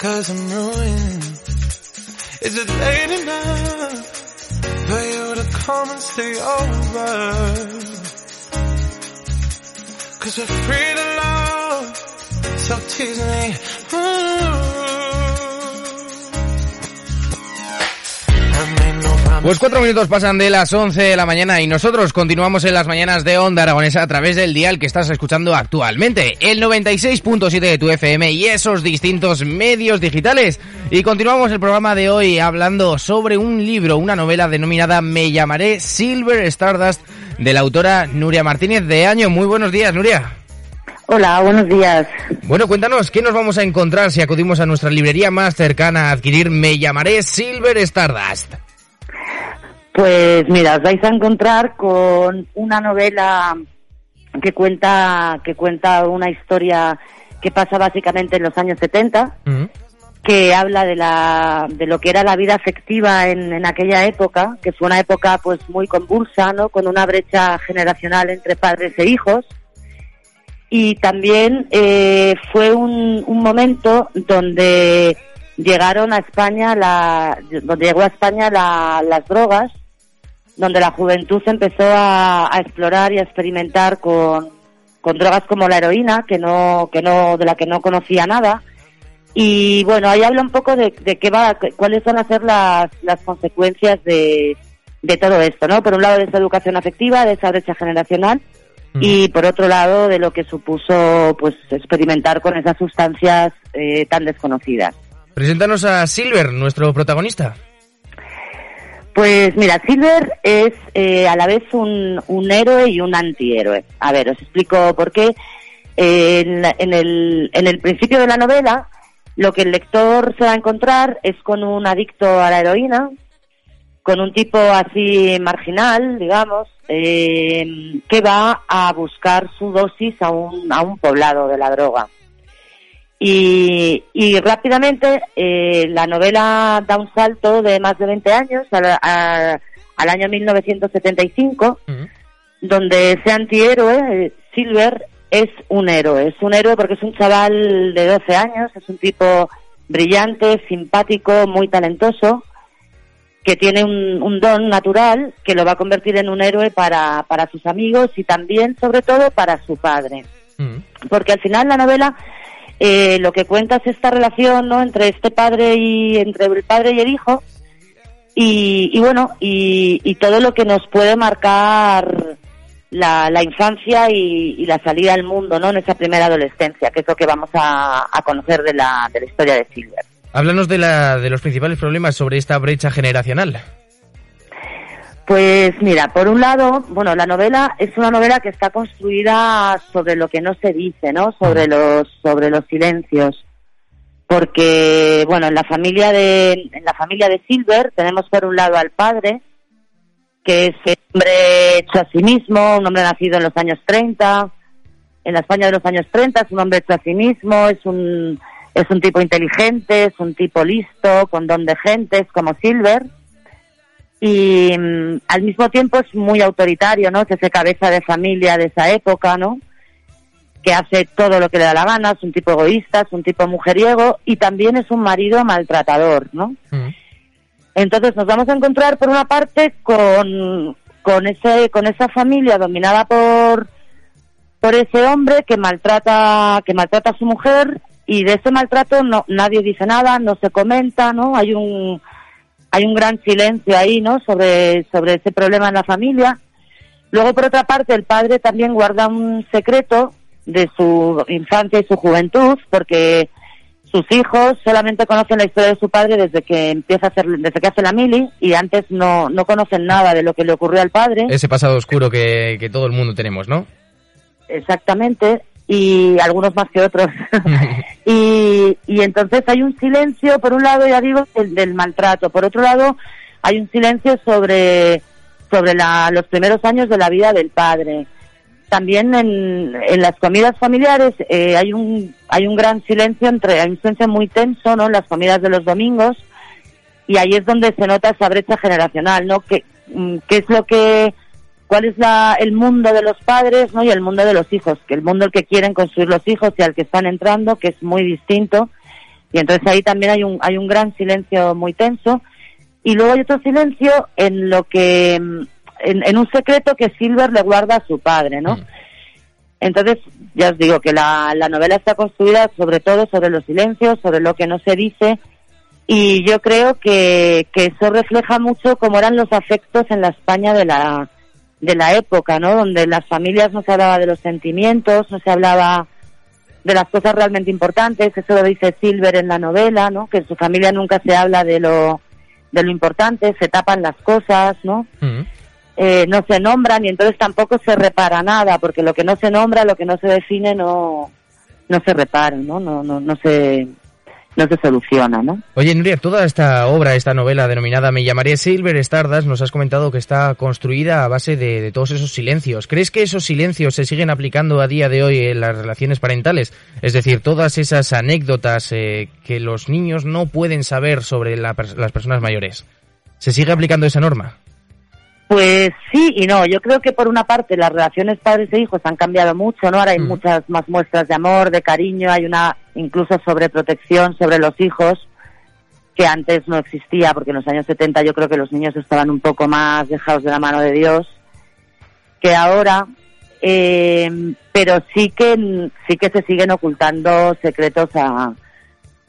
Cause I'm ruined. Is it late enough for you to come and stay over? Cause we're free to love, so tease me. Ooh. Pues cuatro minutos pasan de las 11 de la mañana y nosotros continuamos en las mañanas de Onda Aragonesa a través del dial que estás escuchando actualmente, el 96.7 de tu FM y esos distintos medios digitales. Y continuamos el programa de hoy hablando sobre un libro, una novela denominada Me llamaré Silver Stardust de la autora Nuria Martínez de Año. Muy buenos días, Nuria. Hola, buenos días. Bueno, cuéntanos, ¿qué nos vamos a encontrar si acudimos a nuestra librería más cercana a adquirir Me llamaré Silver Stardust? Pues mira, os vais a encontrar con una novela que cuenta que cuenta una historia que pasa básicamente en los años 70, que habla de la de lo que era la vida afectiva en, en, aquella época, que fue una época pues muy convulsa, ¿no? Con una brecha generacional entre padres e hijos. Y también eh, fue un, un momento donde llegaron a España la, donde llegó a España la, las drogas donde la juventud empezó a, explorar y a experimentar con, drogas como la heroína, que no, que no, de la que no conocía nada. Y bueno, ahí habla un poco de, qué va, cuáles van a ser las, las consecuencias de, de todo esto, ¿no? Por un lado de esa educación afectiva, de esa brecha generacional, y por otro lado de lo que supuso, pues, experimentar con esas sustancias eh, tan desconocidas. Preséntanos a Silver, nuestro protagonista. Pues mira, Silver es eh, a la vez un, héroe y un antihéroe. A ver, os explico por qué. en, el, en el principio de la novela, lo que el lector se va a encontrar es con un adicto a la heroína, con un tipo así marginal, digamos, eh, que va a buscar su dosis a un, a un poblado de la droga. Y, y rápidamente eh, la novela da un salto de más de 20 años al año 1975, donde ese antihéroe, eh, Silver, es un héroe. Es un héroe porque es un chaval de 12 años, es un tipo brillante, simpático, muy talentoso, que tiene un, un, don natural que lo va a convertir en un héroe para, para sus amigos y también, sobre todo, para su padre. Porque al final la novela eh, lo que cuenta es esta relación ¿no? entre este padre y entre el padre y el hijo. Y, bueno y, todo lo que nos puede marcar la, infancia y, la salida al mundo no en esa primera adolescencia que es lo que vamos a, conocer de la, de la historia de Silver. Háblanos de, la, de los principales problemas sobre esta brecha generacional pues mira, por un lado, bueno, la novela es una novela que está construida sobre lo que no se dice, ¿no? Sobre los sobre los silencios. Porque bueno, en la familia de en la familia de Silver tenemos por un lado al padre, que es un hombre hecho a sí mismo, un hombre nacido en los años 30, en la España de los años 30, es un hombre hecho a sí mismo, es un es un tipo inteligente, es un tipo listo, con don de gente, es como Silver y mm, al mismo tiempo es muy autoritario, ¿no? Es ese cabeza de familia de esa época, ¿no? Que hace todo lo que le da la gana, es un tipo egoísta, es un tipo mujeriego y también es un marido maltratador, ¿no? Mm. Entonces nos vamos a encontrar por una parte con, con ese con esa familia dominada por por ese hombre que maltrata que maltrata a su mujer y de ese maltrato no nadie dice nada, no se comenta, ¿no? Hay un hay un gran silencio ahí, ¿no? Sobre, sobre ese problema en la familia. Luego, por otra parte, el padre también guarda un secreto de su infancia y su juventud, porque sus hijos solamente conocen la historia de su padre desde que empieza a hacer, desde que hace la mili y antes no, no conocen nada de lo que le ocurrió al padre. Ese pasado oscuro que, que todo el mundo tenemos, ¿no? Exactamente. Y algunos más que otros. y, y entonces hay un silencio, por un lado, ya digo, del, del maltrato, por otro lado, hay un silencio sobre, sobre la, los primeros años de la vida del padre. También en, en las comidas familiares eh, hay un hay un gran silencio entre hay un silencio muy tenso, ¿no? En las comidas de los domingos y ahí es donde se nota esa brecha generacional, ¿no? Que mm, qué es lo que cuál es la, el mundo de los padres, ¿no? Y el mundo de los hijos, que el mundo el que quieren construir los hijos y al que están entrando, que es muy distinto. Y entonces ahí también hay un hay un gran silencio muy tenso y luego hay otro silencio en lo que mm, en, un secreto que Silver le guarda a su padre, ¿no? Mm. Entonces, ya os digo que la, la novela está construida sobre todo sobre los silencios, sobre lo que no se dice, y yo creo que, que eso refleja mucho cómo eran los afectos en la España de la, de la época, ¿no? Donde en las familias no se hablaba de los sentimientos, no se hablaba de las cosas realmente importantes, eso lo dice Silver en la novela, ¿no? Que en su familia nunca se habla de lo, de lo importante, se tapan las cosas, ¿no? Mm. Eh, no se nombran y entonces tampoco se repara nada, porque lo que no se nombra, lo que no se define, no, no se repara, ¿no? No, no, no se no se soluciona, ¿no? Oye, Nuria, toda esta obra, esta novela denominada Me llamaré Silver Stardust, nos has comentado que está construida a base de, todos esos silencios. ¿Crees que esos silencios se siguen aplicando a día de hoy en las relaciones parentales? Es decir, todas esas anécdotas eh, que los niños no pueden saber sobre las personas mayores. ¿Se sigue aplicando esa norma? Pues sí y no. Yo creo que por una parte las relaciones padres e hijos han cambiado mucho, ¿no? Ahora hay mm. muchas más muestras de amor, de cariño, hay una incluso sobreprotección sobre los hijos que antes no existía, porque en los años 70 yo creo que los niños estaban un poco más dejados de la mano de Dios que ahora, eh, pero sí que sí que se siguen ocultando secretos a,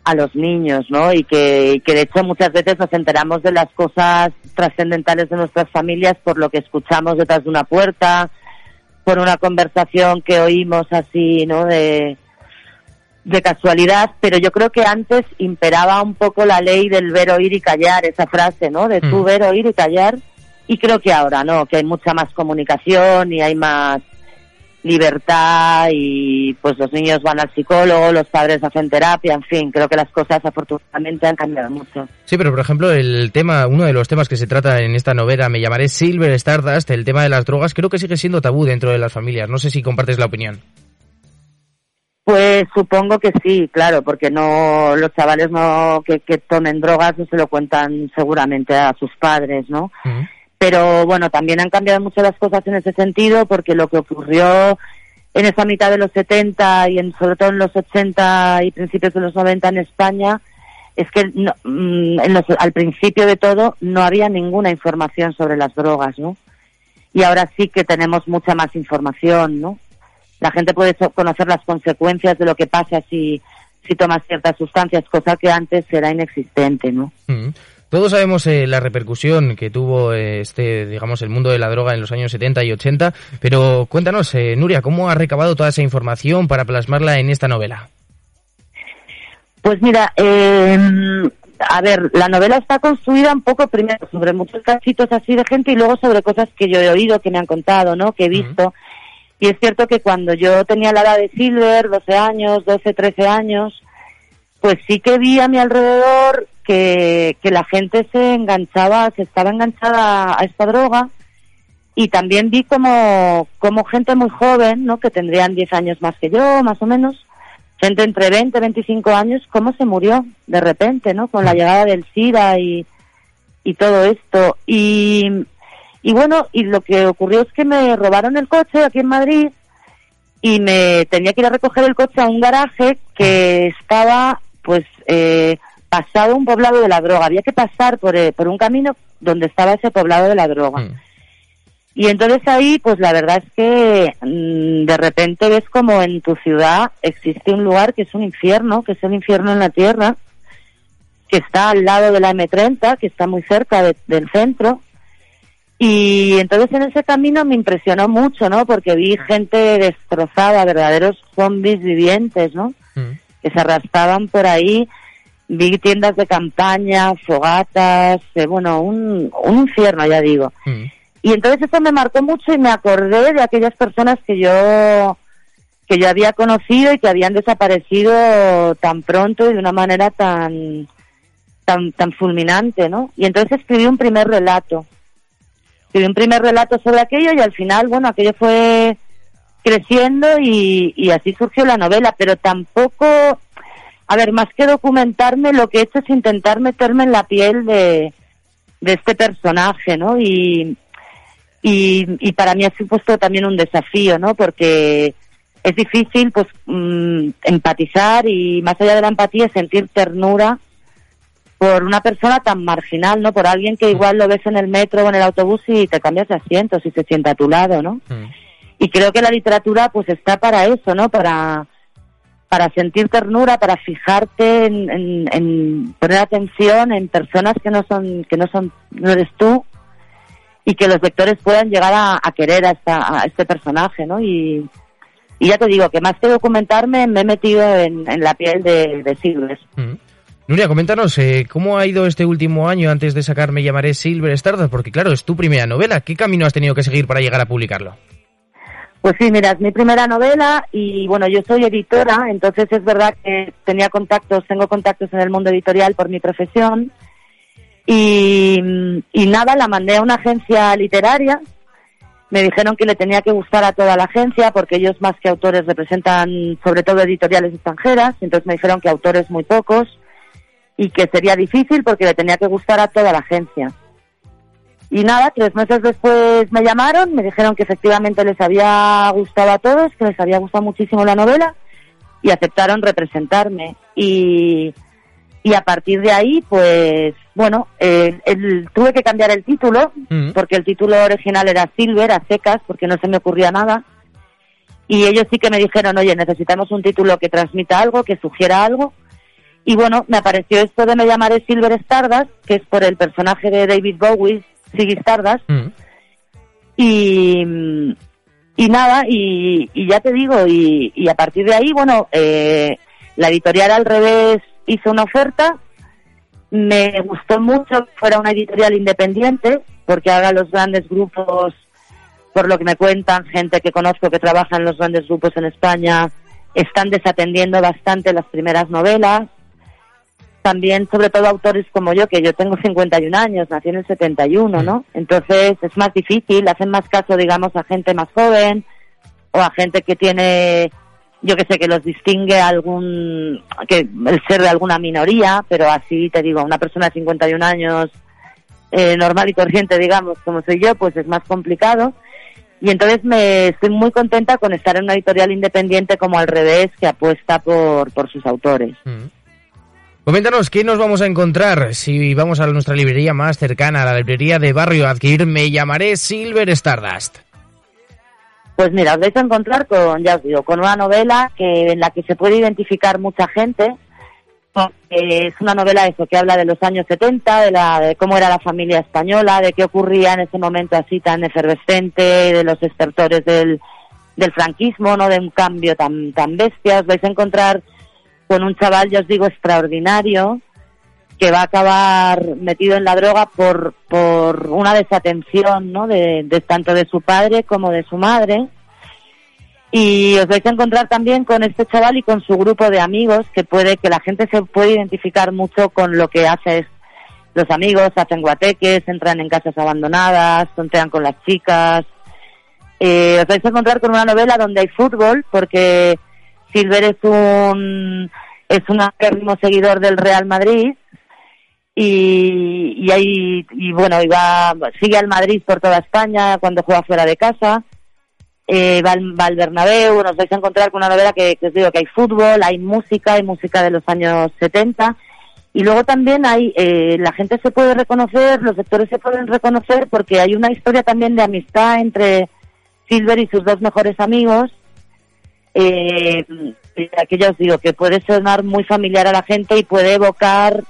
a los niños, ¿no? Y que, que de hecho muchas veces nos enteramos de las cosas trascendentales de nuestras familias por lo que escuchamos detrás de una puerta, por una conversación que oímos así, ¿no? De, de casualidad, pero yo creo que antes imperaba un poco la ley del ver, oír y callar, esa frase, ¿no? De tú mm. ver, oír y callar. Y creo que ahora, ¿no? Que hay mucha más comunicación y hay más libertad y pues los niños van al psicólogo, los padres hacen terapia, en fin, creo que las cosas afortunadamente han cambiado mucho. Sí, pero por ejemplo, el tema, uno de los temas que se trata en esta novela, me llamaré Silver Stardust, el tema de las drogas, creo que sigue siendo tabú dentro de las familias. No sé si compartes la opinión. Pues supongo que sí, claro, porque no los chavales no que, tomen drogas no se lo cuentan seguramente a sus padres, ¿no? Pero bueno, también han cambiado mucho las cosas en ese sentido porque lo que ocurrió en esa mitad de los 70 y en, sobre todo en los 80 y principios de los 90 en España es que mm, al principio de todo no había ninguna información sobre las drogas, ¿no? Y ahora sí que tenemos mucha más información, ¿no? La gente puede conocer las consecuencias de lo que pasa si, si tomas ciertas sustancias, cosa que antes era inexistente, ¿no? Mm. Todos sabemos eh, la repercusión que tuvo eh, este, digamos, el mundo de la droga en los años 70 y 80, pero cuéntanos, eh, Nuria, ¿cómo ha recabado toda esa información para plasmarla en esta novela? Pues mira, em, a ver, la novela está construida un poco primero sobre muchos cachitos así de gente y luego sobre cosas que yo he oído, que me han contado, ¿no? Que he visto. Y es cierto que cuando yo tenía la edad de Silver, 12 años, 12, 13 años, pues sí que vi a mi alrededor que, que la gente se enganchaba, se estaba enganchada a esta droga y también vi como, como gente muy joven, ¿no? Que tendrían 10 años más que yo, más o menos, gente entre 20 y 25 años, cómo se murió de repente, ¿no? Con la llegada del SIDA y, y todo esto. Y, y bueno, y lo que ocurrió es que me robaron el coche aquí en Madrid y me tenía que ir a recoger el coche a un garaje que estaba pues eh, pasado un poblado de la droga. Había que pasar por, eh, por un camino donde estaba ese poblado de la droga. Mm. Y entonces ahí, pues la verdad es que mm, de repente ves como en tu ciudad existe un lugar que es un infierno, que es el infierno en la tierra, que está al lado de la M30, que está muy cerca del centro. Y entonces en ese camino me impresionó mucho, ¿no? Porque vi gente destrozada, verdaderos zombies vivientes, ¿no? Que se arrastraban por ahí. Vi tiendas de campaña, fogatas, eh, bueno, un, un infierno, ya digo. Mm. Y entonces eso me marcó mucho y me acordé de aquellas personas que yo que yo había conocido y que habían desaparecido tan pronto y de una manera tan tan tan fulminante, ¿no? Y entonces escribí un primer relato. Escribí un primer relato sobre aquello y al final, bueno, aquello fue creciendo y, y así surgió la novela, pero tampoco, a ver, más que documentarme, lo que he hecho es intentar meterme en la piel de, de este personaje, ¿no? Y, y, y para mí ha supuesto también un desafío, ¿no? Porque es difícil, pues, mm, empatizar y más allá de la empatía sentir ternura por una persona tan marginal, ¿no? Por alguien que igual lo ves en el metro o en el autobús y te cambias de asiento si se sienta a tu lado, ¿no? Mm. Y creo que la literatura pues está para eso, ¿no? Para, para sentir ternura, para fijarte en, en, poner atención en personas que no son, que no son, no eres tú y que los lectores puedan llegar a, a querer a, esta, a este personaje, ¿no? Y, y ya te digo que más que documentarme me he metido en, la piel de, de Silver. Mm. Nuria, coméntanos, eh, ¿cómo ha ido este último año antes de sacar Me llamaré Silver Stardust? Porque claro, es tu primera novela. ¿Qué camino has tenido que seguir para llegar a publicarlo? Pues sí, mira, es mi primera novela y bueno, yo soy editora, entonces es verdad que tenía contactos, tengo contactos en el mundo editorial por mi profesión y, nada, la mandé a una agencia literaria. Me dijeron que le tenía que gustar a toda la agencia porque ellos más que autores representan sobre todo editoriales extranjeras, entonces me dijeron que autores muy pocos y que sería difícil porque le tenía que gustar a toda la agencia. Y nada, tres meses después me llamaron, me dijeron que efectivamente les había gustado a todos, que les había gustado muchísimo la novela y aceptaron representarme. Y, y a partir de ahí, pues bueno, eh, el- tuve que cambiar el título, Mm. porque el título original era Silver, a secas, porque no se me ocurría nada. Y ellos sí que me dijeron, oye, necesitamos un título que transmita algo, que sugiera algo. Y bueno, me apareció esto de Me llamaré Silver Stardust, que es por el personaje de David Bowie, Ziggy Stardust. Mm. Y, y nada, y, y ya te digo, y, y a partir de ahí, bueno, eh, la editorial al revés hizo una oferta. Me gustó mucho que fuera una editorial independiente, porque ahora los grandes grupos, por lo que me cuentan, gente que conozco que trabaja en los grandes grupos en España, están desatendiendo bastante las primeras novelas. También, sobre todo, autores como yo, que yo tengo 51 años, nací en el 71, ¿no? Entonces es más difícil, hacen más caso, digamos, a gente más joven o a gente que tiene, yo que sé, que los distingue algún, que el ser de alguna minoría, pero así te digo, una persona de 51 años eh, normal y corriente, digamos, como soy yo, pues es más complicado. Y entonces me estoy muy contenta con estar en una editorial independiente como al revés, que apuesta por, por sus autores. Mm. Coméntanos, ¿qué nos vamos a encontrar si vamos a nuestra librería más cercana, a la librería de barrio, a adquirir Me llamaré Silver Stardust? Pues mira, os vais a encontrar con, ya os digo, con una novela que en la que se puede identificar mucha gente. Es una novela eso que habla de los años 70, de, la, de cómo era la familia española, de qué ocurría en ese momento así tan efervescente, de los estertores del, del franquismo, no de un cambio tan, tan bestia. Os vais a encontrar con un chaval, ya os digo, extraordinario, que va a acabar metido en la droga por, por una desatención, ¿no? De, tanto de su padre como de su madre. Y os vais a encontrar también con este chaval y con su grupo de amigos, que puede que la gente se puede identificar mucho con lo que hace los amigos, hacen guateques, entran en casas abandonadas, tontean con las chicas. Eh, os vais a encontrar con una novela donde hay fútbol, porque Silver es un es un acérrimo seguidor del Real Madrid y, y hay y bueno va sigue al Madrid por toda España cuando juega fuera de casa. Eh, va, al, va al Bernabéu nos vais a encontrar con una novela que, os digo que hay fútbol hay música hay música de los años 70 y luego también hay eh, la gente se puede reconocer los lectores se pueden reconocer porque hay una historia también de amistad entre Silver y sus dos mejores amigos eh, que ya os digo que puede sonar muy familiar a la gente y puede evocar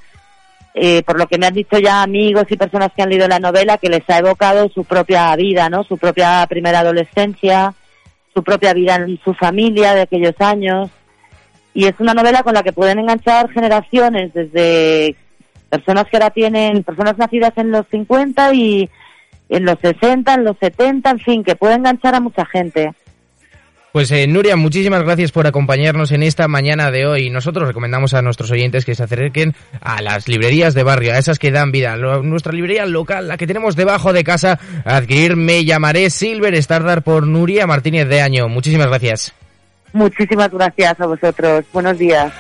eh, por lo que me han dicho ya amigos y personas que han leído la novela, que les ha evocado su propia vida, ¿no? Su propia primera adolescencia, su propia vida en su familia de aquellos años. Y es una novela con la que pueden enganchar generaciones, desde personas que ahora tienen, personas nacidas en los 50 y en los 60, en los 70, en fin, que puede enganchar a mucha gente. Pues eh, Nuria, muchísimas gracias por acompañarnos en esta mañana de hoy. Nosotros recomendamos a nuestros oyentes que se acerquen a las librerías de barrio, a esas que dan vida. nuestra librería local, la que tenemos debajo de casa, adquirir Me Llamaré Silver Standard por Nuria Martínez de Año. Muchísimas gracias. Muchísimas gracias a vosotros. Buenos días.